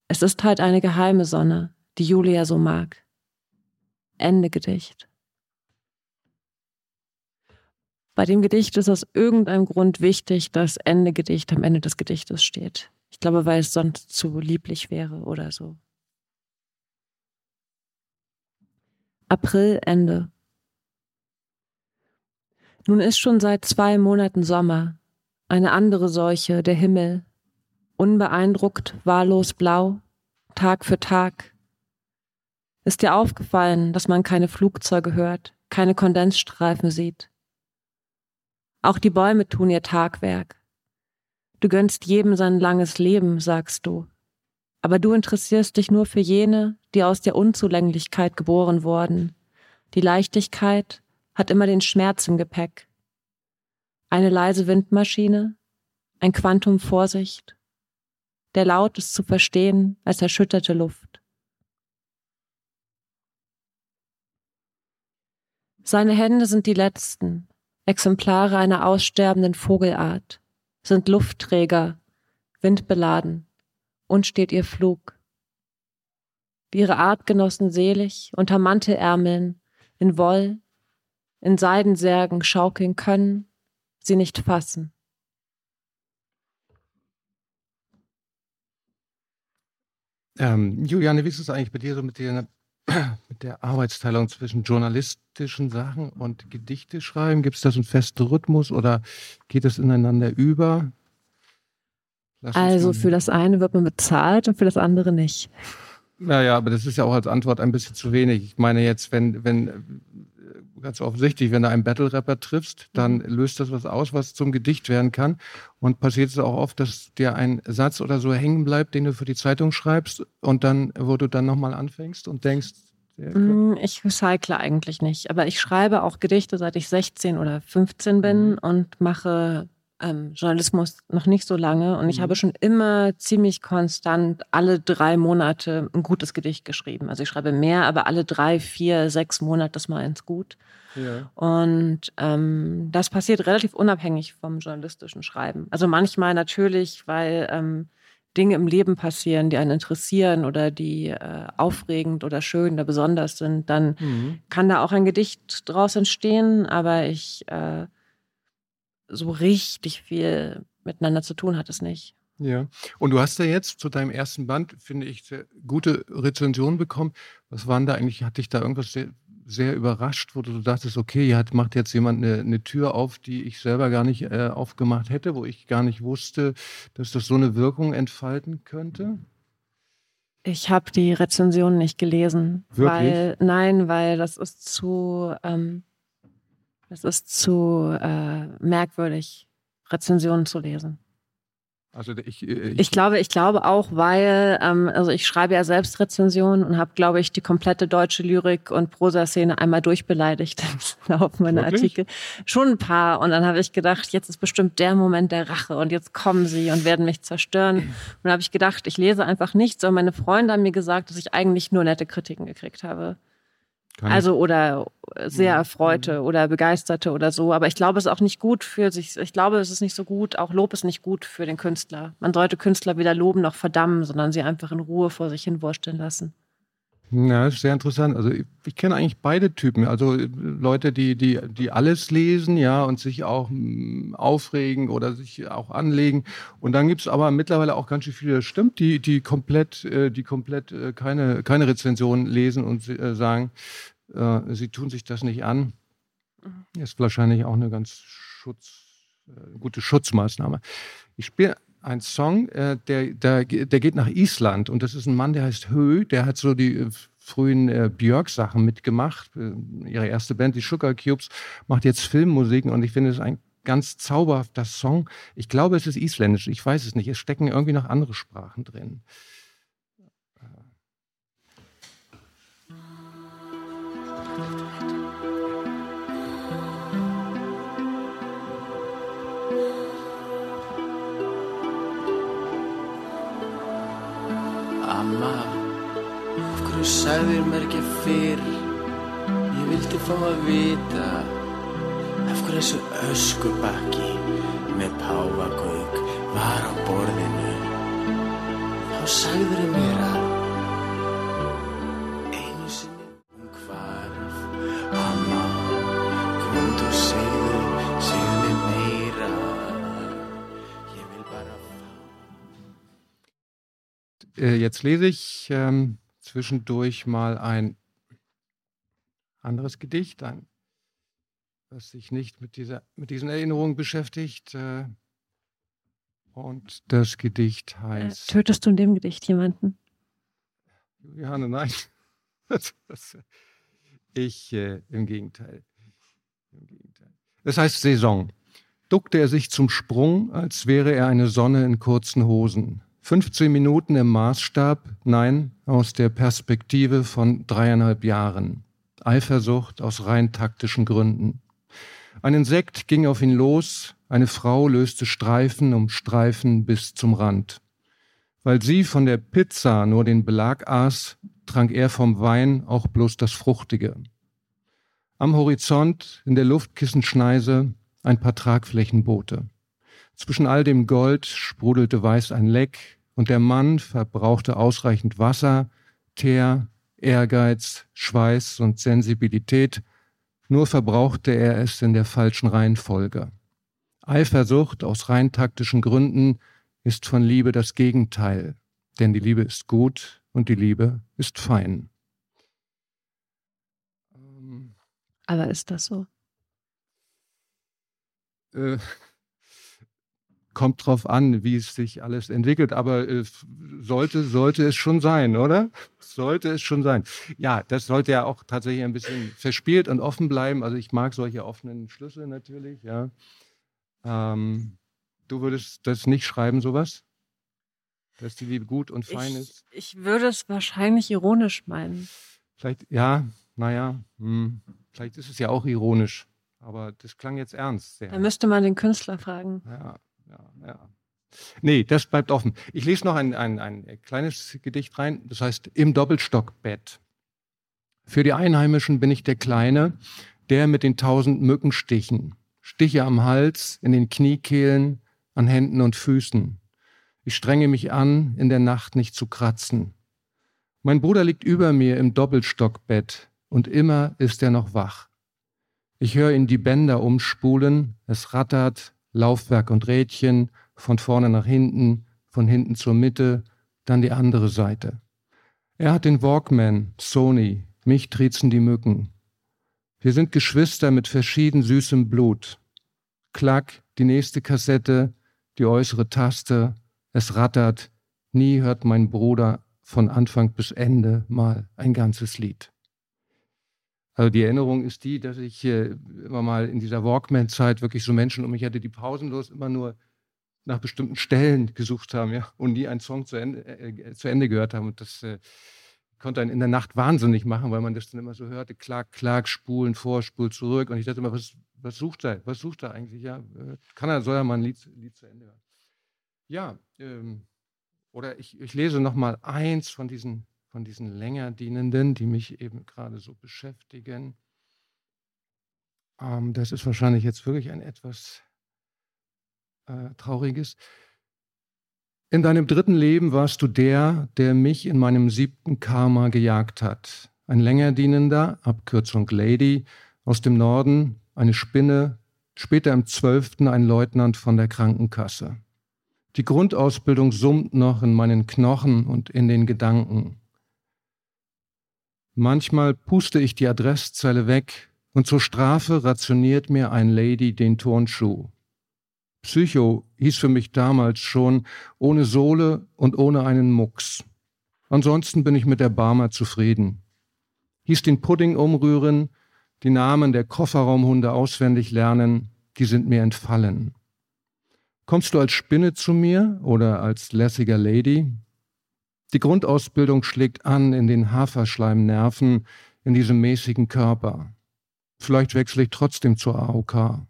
Es ist halt eine geheime Sonne, die Julia so mag. Ende Gedicht. Bei dem Gedicht ist aus irgendeinem Grund wichtig, dass Ende Gedicht am Ende des Gedichtes steht. Ich glaube, weil es sonst zu lieblich wäre oder so. April Ende. Nun ist schon seit zwei Monaten Sommer, eine andere Seuche, der Himmel, unbeeindruckt, wahllos blau, Tag für Tag. Ist dir aufgefallen, dass man keine Flugzeuge hört, keine Kondensstreifen sieht? Auch die Bäume tun ihr Tagwerk. Du gönnst jedem sein langes Leben, sagst du. Aber du interessierst dich nur für jene, die aus der Unzulänglichkeit geboren wurden. Die Leichtigkeit hat immer den Schmerz im Gepäck. Eine leise Windmaschine, ein Quantum Vorsicht. Der Laut ist zu verstehen als erschütterte Luft. Seine Hände sind die letzten, Exemplare einer aussterbenden Vogelart, sind Luftträger, windbeladen, und steht ihr Flug. Wie ihre Artgenossen selig unter Mantelärmeln, in Woll, in Seidensärgen schaukeln können, sie nicht fassen. Ähm, Juliane, wie ist es eigentlich bei dir so mit der mit der Arbeitsteilung zwischen journalistischen Sachen und Gedichte schreiben? Gibt es da so einen festen Rhythmus oder geht es ineinander über? Also für das eine wird man bezahlt und für das andere nicht. Naja, aber das ist ja auch als Antwort ein bisschen zu wenig. Ich meine jetzt, wenn, wenn ganz offensichtlich, wenn du einen Battle-Rapper triffst, dann mhm. löst das was aus, was zum Gedicht werden kann. Und passiert es auch oft, dass dir ein Satz oder so hängen bleibt, den du für die Zeitung schreibst und dann, wo du dann nochmal anfängst und denkst, mm, ich recycle eigentlich nicht, aber ich schreibe auch Gedichte, seit ich 16 oder 15 bin mhm. und mache ähm, Journalismus noch nicht so lange und ich mhm. habe schon immer ziemlich konstant alle drei Monate ein gutes Gedicht geschrieben. Also ich schreibe mehr, aber alle drei, vier, sechs Monate das mal ins Gut. Ja. Und ähm, das passiert relativ unabhängig vom journalistischen Schreiben. Also manchmal natürlich, weil ähm, Dinge im Leben passieren, die einen interessieren oder die äh, aufregend oder schön oder besonders sind, dann mhm. kann da auch ein Gedicht draus entstehen. Aber ich äh, so richtig viel miteinander zu tun hat es nicht. Ja, und du hast ja jetzt zu deinem ersten Band, finde ich, sehr gute Rezensionen bekommen. Was waren da eigentlich, hat dich da irgendwas sehr, sehr überrascht, wo du dachtest, okay, hier hat, macht jetzt jemand eine, eine, Tür auf, die ich selber gar nicht äh, aufgemacht hätte, wo ich gar nicht wusste, dass das so eine Wirkung entfalten könnte? Ich habe die Rezension nicht gelesen. Wirklich? Weil, nein, weil das ist zu, ähm, es ist zu äh, merkwürdig, Rezensionen zu lesen. Also ich, äh, ich, ich, glaube, ich glaube auch, weil, ähm, also ich schreibe ja selbst Rezensionen und habe, glaube ich, die komplette deutsche Lyrik und Prosa-Szene einmal durchbeleidigt im Laufe meiner Artikel. Schon ein paar. Und dann habe ich gedacht, jetzt ist bestimmt der Moment der Rache und jetzt kommen sie und werden mich zerstören. Und dann habe ich gedacht, ich lese einfach nichts. Und meine Freunde haben mir gesagt, dass ich eigentlich nur nette Kritiken gekriegt habe. Kann also oder sehr erfreute mhm. oder begeisterte oder so. Aber ich glaube, es ist auch nicht gut für sich. Ich glaube, es ist nicht so gut. Auch Lob ist nicht gut für den Künstler. Man sollte Künstler weder loben noch verdammen, sondern sie einfach in Ruhe vor sich hin wursteln lassen. Ja, das ist sehr interessant. Also ich, ich, kenne eigentlich beide Typen. Also Leute, die, die, die alles lesen, ja, und sich auch m, mm, aufregen oder sich auch anlegen. Und dann gibt es aber mittlerweile auch ganz schön viele, das stimmt, die, die komplett, äh, die komplett äh, keine, keine Rezension lesen und äh, sagen, äh, sie tun sich das nicht an. Mhm. Ist wahrscheinlich auch eine ganz Schutz, äh, gute Schutzmaßnahme. Ich spiele ein Song, äh, der, der, der geht nach Island und das ist ein Mann, der heißt Hö, der hat so die äh, frühen äh, Björk-Sachen mitgemacht. Äh, ihre erste Band, die Sugar Cubes, macht jetzt Filmmusiken und ich finde es ein ganz zauberhafter Song. Ich glaube, es ist isländisch, ich weiß es nicht. Es stecken irgendwie noch andere Sprachen drin. Amma, af hverju sagðir mér ekki fyrr? Ég vildi fá að vita af hverju þessu öskubakki með páfagauk var á borðinu. Þá sagður ég mér að Äh, jetzt lese ich ähm, zwischendurch mal ein anderes Gedicht, ein, was sich nicht mit, dieser, mit diesen Erinnerungen beschäftigt. Äh, und das Gedicht Äh, heißt. tötest du in dem Gedicht jemanden? Juliane, nein. Das, das, ich, äh, im Gegenteil. Im Gegenteil. Es heißt Saison. Duckte er sich zum Sprung, als wäre er eine Sonne in kurzen Hosen. 15 Minuten im Maßstab, nein, aus der Perspektive von dreieinhalb Jahren. Eifersucht aus rein taktischen Gründen. Ein Insekt ging auf ihn los, eine Frau löste Streifen um Streifen bis zum Rand. Weil sie von der Pizza nur den Belag aß, trank er vom Wein auch bloß das Fruchtige. Am Horizont, in der Luftkissenschneise, ein paar Tragflächenboote. Zwischen all dem Gold sprudelte weiß ein Leck und der Mann verbrauchte ausreichend Wasser, Teer, Ehrgeiz, Schweiß und Sensibilität, nur verbrauchte er es in der falschen Reihenfolge. Eifersucht aus rein taktischen Gründen ist von Liebe das Gegenteil, denn die Liebe ist gut und die Liebe ist fein. Aber ist das so? äh, kommt drauf an, wie es sich alles entwickelt, aber äh, sollte, sollte es schon sein, oder? Sollte es schon sein. Ja, das sollte ja auch tatsächlich ein bisschen verspielt und offen bleiben. Also ich mag solche offenen Schlüsse natürlich, ja. Ähm, du würdest das nicht schreiben, sowas? Dass die Liebe gut und fein Ich, ist? ich würde es wahrscheinlich ironisch meinen. Vielleicht, ja, naja, hm, vielleicht ist es ja auch ironisch, aber das klang jetzt ernst. Sehr. Da müsste man den Künstler fragen. Ja, ja, ja. Nee, das bleibt offen. Ich lese noch ein, ein, ein kleines Gedicht rein, das heißt Im Doppelstockbett. Für die Einheimischen bin ich der Kleine, der mit den tausend Mückenstichen. Stiche am Hals, in den Kniekehlen, an Händen und Füßen. Ich strenge mich an, in der Nacht nicht zu kratzen. Mein Bruder liegt über mir im Doppelstockbett und immer ist er noch wach. Ich höre ihn die Bänder umspulen, es rattert, Laufwerk und Rädchen, von vorne nach hinten, von hinten zur Mitte, dann die andere Seite. Er hat den Walkman, Sony, mich triezen die Mücken. Wir sind Geschwister mit verschieden süßem Blut. Klack, die nächste Kassette, die äußere Taste, es rattert, nie hört mein Bruder von Anfang bis Ende mal ein ganzes Lied. Also die Erinnerung ist die, dass ich äh, immer mal in dieser Walkman-Zeit wirklich so Menschen um mich hatte, die pausenlos immer nur nach bestimmten Stellen gesucht haben, ja, und nie einen Song zu Ende, äh, zu Ende gehört haben. Und das äh, konnte einen in der Nacht wahnsinnig machen, weil man das dann immer so hörte, klack, klack, spulen vor, spul zurück. Und ich dachte immer, was, was sucht er? Was sucht er eigentlich? Ja, äh, kann er, soll er mal ein Lied, Lied zu Ende hören? Ja, ähm, oder ich, ich lese noch mal eins von diesen, von diesen länger dienenden, die mich eben gerade so beschäftigen. Ähm, das ist wahrscheinlich jetzt wirklich ein etwas äh, Trauriges. In deinem dritten Leben warst du der, der mich in meinem siebten Karma gejagt hat. Ein länger dienender, Abkürzung Lady, aus dem Norden, eine Spinne, später im zwölften ein Leutnant von der Krankenkasse. Die Grundausbildung summt noch in meinen Knochen und in den Gedanken. Manchmal puste ich die Adresszelle weg und zur Strafe rationiert mir ein Lady den Turnschuh. Psycho hieß für mich damals schon ohne Sohle und ohne einen Mucks. Ansonsten bin ich mit der Barmer zufrieden. Hieß den Pudding umrühren, die Namen der Kofferraumhunde auswendig lernen, die sind mir entfallen. Kommst du als Spinne zu mir oder als lässiger Lady? Die Grundausbildung schlägt an in den Haferschleimnerven in diesem mäßigen Körper. Vielleicht wechsle ich trotzdem zur AOK.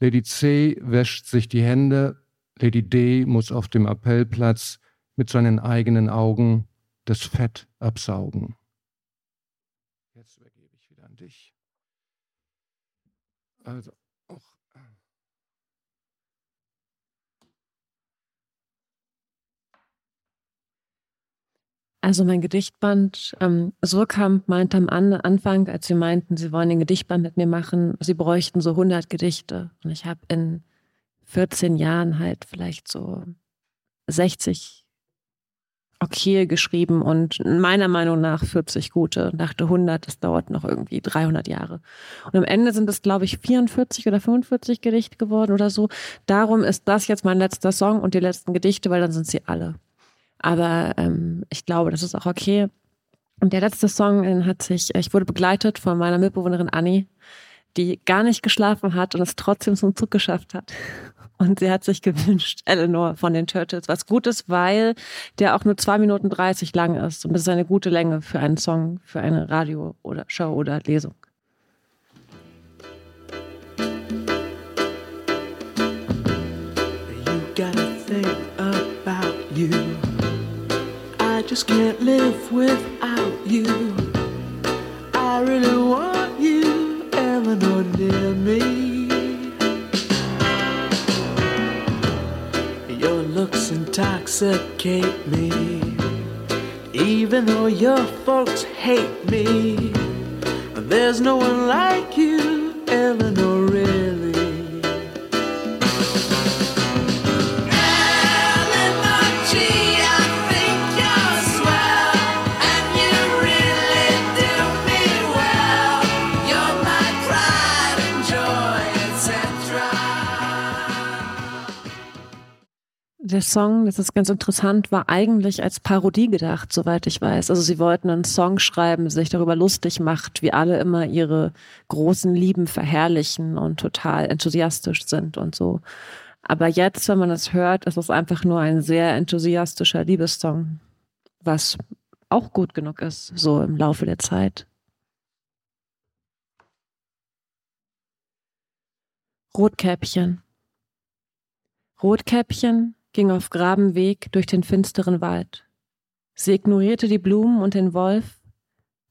Lady C wäscht sich die Hände, Lady D muss auf dem Appellplatz mit seinen eigenen Augen das Fett absaugen. Jetzt übergebe ich wieder an dich. Also, Also mein Gedichtband, ähm, Surkamp meinte am Anfang, als sie meinten, sie wollen den Gedichtband mit mir machen, sie bräuchten so 100 Gedichte. Und ich habe in 14 Jahren halt vielleicht so 60 okay geschrieben und meiner Meinung nach 40 gute. Dachte 100, das dauert noch irgendwie 300 Jahre. Und am Ende sind es, glaube ich, 44 oder 45 Gedichte geworden oder so. Darum ist das jetzt mein letzter Song und die letzten Gedichte, weil dann sind sie alle. Aber ähm, ich glaube, das ist auch okay. Und der letzte Song hat sich, ich wurde begleitet von meiner Mitbewohnerin Annie, die gar nicht geschlafen hat und es trotzdem zum Zug geschafft hat. Und sie hat sich gewünscht, Eleanor von den Turtles, was gut ist, weil der auch nur zwei Minuten dreißig lang ist. Und das ist eine gute Länge für einen Song, für eine Radio- oder Show oder Lesung. You gotta think about you. I just can't live without you. I really want you, Eleanor, near me. Your looks intoxicate me. Even though your folks hate me, there's no one like you, Eleanor, Der Song, das ist ganz interessant, war eigentlich als Parodie gedacht, soweit ich weiß. Also sie wollten einen Song schreiben, sich darüber lustig macht, wie alle immer ihre großen Lieben verherrlichen und total enthusiastisch sind und so. Aber jetzt, wenn man das hört, ist es einfach nur ein sehr enthusiastischer Liebessong, was auch gut genug ist, so im Laufe der Zeit. Rotkäppchen. Rotkäppchen ging auf Grabenweg durch den finsteren Wald. Sie ignorierte die Blumen und den Wolf,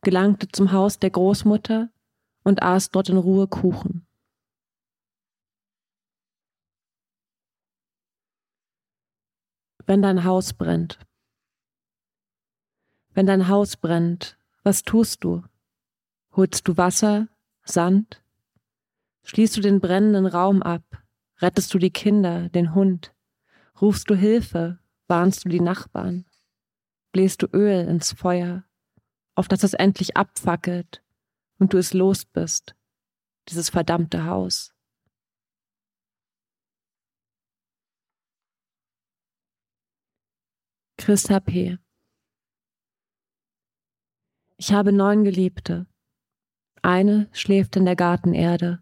gelangte zum Haus der Großmutter und aß dort in Ruhe Kuchen. Wenn dein Haus brennt. Wenn dein Haus brennt, was tust du? Holst du Wasser, Sand? Schließt du den brennenden Raum ab? Rettest du die Kinder, den Hund? Rufst du Hilfe? Warnst du die Nachbarn? Bläst du Öl ins Feuer, auf das es endlich abfackelt und du es los bist, dieses verdammte Haus? Christa P. Ich habe neun Geliebte. Eine schläft in der Gartenerde.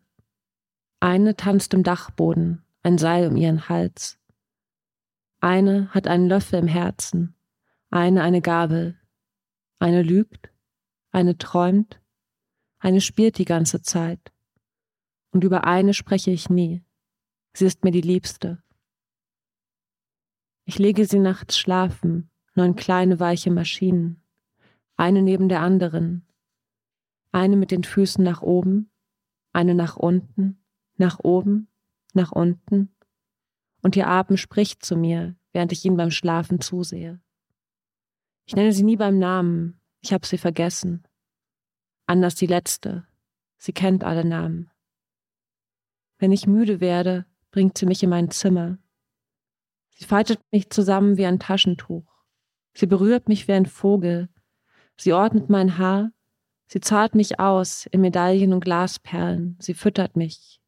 Eine tanzt im Dachboden, ein Seil um ihren Hals. Eine hat einen Löffel im Herzen, eine eine Gabel. Eine lügt, eine träumt, eine spielt die ganze Zeit. Und über eine spreche ich nie. Sie ist mir die Liebste. Ich lege sie nachts schlafen, neun kleine weiche Maschinen, eine neben der anderen, eine mit den Füßen nach oben, eine nach unten, nach oben, nach unten, und ihr Atem spricht zu mir, während ich ihnen beim Schlafen zusehe. Ich nenne sie nie beim Namen, ich habe sie vergessen. Anders die letzte, sie kennt alle Namen. Wenn ich müde werde, bringt sie mich in mein Zimmer. Sie faltet mich zusammen wie ein Taschentuch. Sie berührt mich wie ein Vogel. Sie ordnet mein Haar. Sie zahlt mich aus in Medaillen und Glasperlen. Sie füttert mich.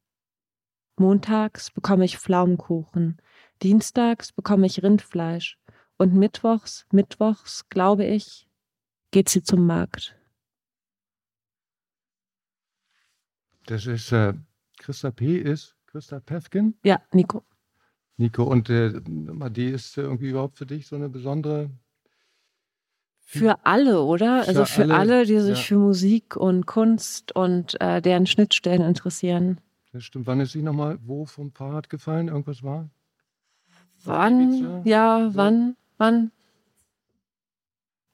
Montags bekomme ich Pflaumenkuchen, dienstags bekomme ich Rindfleisch und mittwochs, mittwochs, glaube ich, geht sie zum Markt. Das ist äh, Christa P. ist Christa Pefkin. Ja, Nico. Nico, und äh, Madi ist irgendwie überhaupt für dich so eine besondere. Für alle, oder? Für also für alle, alle, die sich ja. für Musik und Kunst und äh, deren Schnittstellen interessieren. Das stimmt. Wann ist sie nochmal wo vom Fahrrad gefallen? Irgendwas war? Wann? Ja, So. wann? Wann?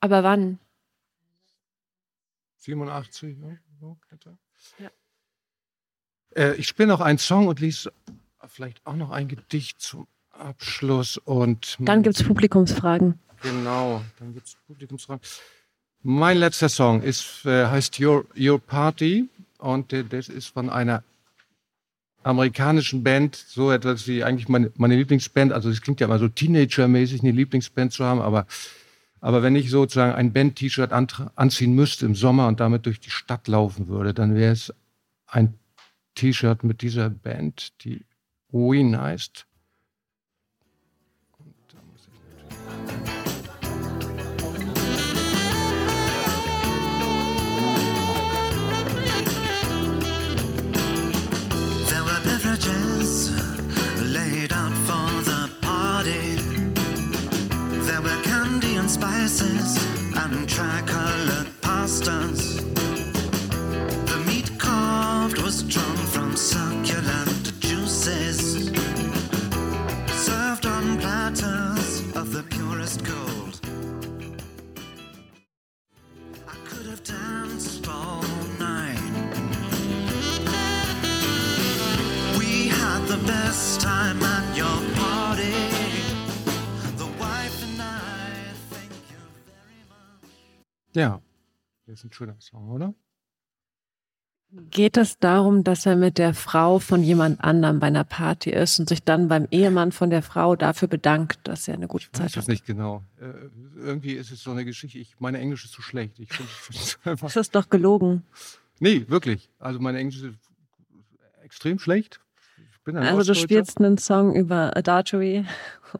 Aber wann? 87, ja, so etwa. Ja. Äh, ich spiele noch einen Song und lese vielleicht auch noch ein Gedicht zum Abschluss. Und Dann gibt es Publikumsfragen. Genau, dann gibt es Publikumsfragen. Mein letzter Song ist, äh, heißt Your, Your Party und äh, das ist von einer amerikanischen Band, so etwas wie eigentlich meine, meine Lieblingsband. Also es klingt ja immer so Teenager-mäßig, eine Lieblingsband zu haben, aber, aber wenn ich sozusagen ein Band-T-Shirt anziehen müsste im Sommer und damit durch die Stadt laufen würde, dann wäre es ein T-Shirt mit dieser Band, die Ween heißt. Ja, das ist ein schöner Song, oder? Geht es darum, dass er mit der Frau von jemand anderem bei einer Party ist und sich dann beim Ehemann von der Frau dafür bedankt, dass er eine gute Ich weiß Zeit hat? nicht genau. Äh, irgendwie ist es so eine Geschichte. Ich, meine Englisch ist zu schlecht. Ich einfach. Das ist doch gelogen. Nee, wirklich. Also meine Englisch ist extrem schlecht. Ich Also du spielst einen Song über Adultery,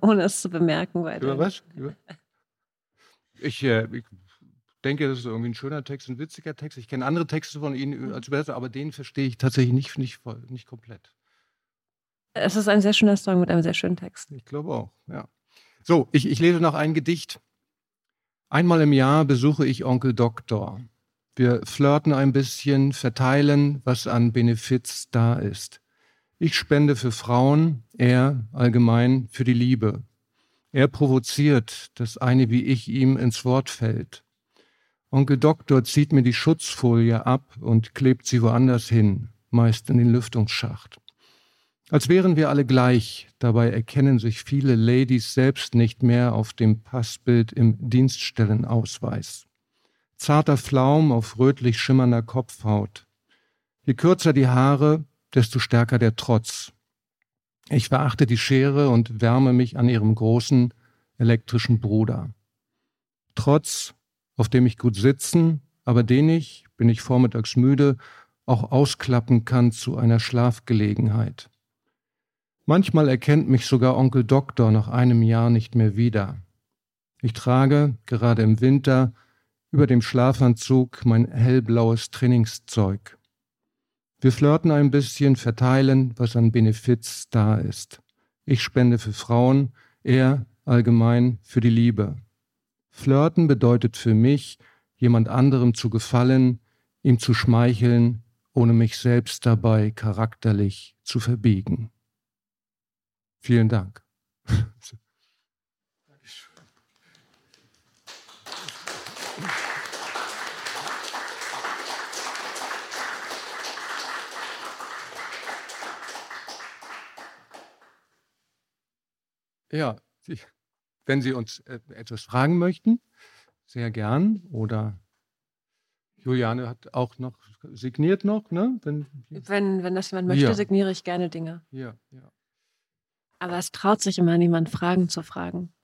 ohne es zu bemerken. Weil Über was? Über? Ich, äh, ich denke, das ist irgendwie ein schöner Text, ein witziger Text. Ich kenne andere Texte von Ihnen als Übersetzer, aber den verstehe ich tatsächlich nicht, nicht, voll- nicht komplett. Es ist ein sehr schöner Song mit einem sehr schönen Text. Ich glaube auch, ja. So, ich, ich lese noch ein Gedicht. Einmal im Jahr besuche ich Onkel Doktor. Wir flirten ein bisschen, verteilen, was an Benefiz da ist. Ich spende für Frauen, er allgemein für die Liebe. Er provoziert, dass eine wie ich ihm ins Wort fällt. Onkel Doktor zieht mir die Schutzfolie ab und klebt sie woanders hin, meist in den Lüftungsschacht. Als wären wir alle gleich, dabei erkennen sich viele Ladies selbst nicht mehr auf dem Passbild im Dienststellenausweis. Zarter Flaum auf rötlich schimmernder Kopfhaut. Je kürzer die Haare, desto stärker der Trotz. Ich verachte die Schere und wärme mich an ihrem großen elektrischen Bruder. Trotz, auf dem ich gut sitzen, aber den ich, bin ich vormittags müde, auch ausklappen kann zu einer Schlafgelegenheit. Manchmal erkennt mich sogar Onkel Doktor nach einem Jahr nicht mehr wieder. Ich trage, gerade im Winter, über dem Schlafanzug mein hellblaues Trainingszeug. Wir flirten ein bisschen, verteilen, was an Benefiz da ist. Ich spende für Frauen, er allgemein für die Liebe. Flirten bedeutet für mich, jemand anderem zu gefallen, ihm zu schmeicheln, ohne mich selbst dabei charakterlich zu verbiegen. Vielen Dank. Ja, Sie, wenn Sie uns äh, etwas fragen möchten, sehr gern. Oder Juliane hat auch noch signiert noch, ne? Wenn, Wenn, wenn das jemand möchte, Ja. signiere ich gerne Dinge. ja, ja. Aber es traut sich immer niemand, Fragen zu fragen.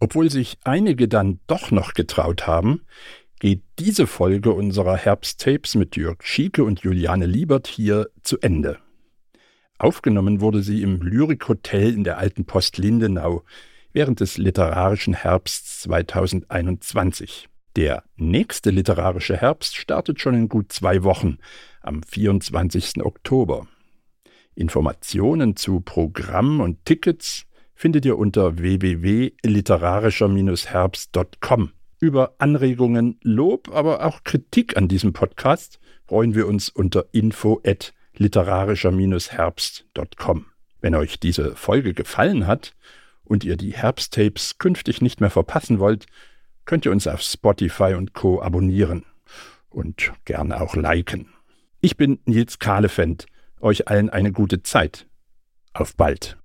Obwohl sich einige dann doch noch getraut haben, geht diese Folge unserer Herbsttapes mit Jörg Schieke und Juliane Liebert hier zu Ende. Aufgenommen wurde sie im Lyrikhotel in der Alten Post Lindenau während des literarischen Herbsts 2021. Der nächste literarische Herbst startet schon in gut zwei Wochen, am 24. Oktober. Informationen zu Programm und Tickets findet ihr unter www.literarischer-herbst.com. Über Anregungen, Lob, aber auch Kritik an diesem Podcast freuen wir uns unter info@literarischer-herbst.com. Wenn euch diese Folge gefallen hat und ihr die Herbsttapes künftig nicht mehr verpassen wollt, könnt ihr uns auf Spotify und Co abonnieren und gerne auch liken. Ich bin Nils Kahlefeld. Euch allen eine gute Zeit. Auf bald.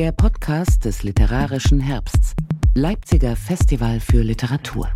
Der Podcast des literarischen Herbsts. Leipziger Festival für Literatur.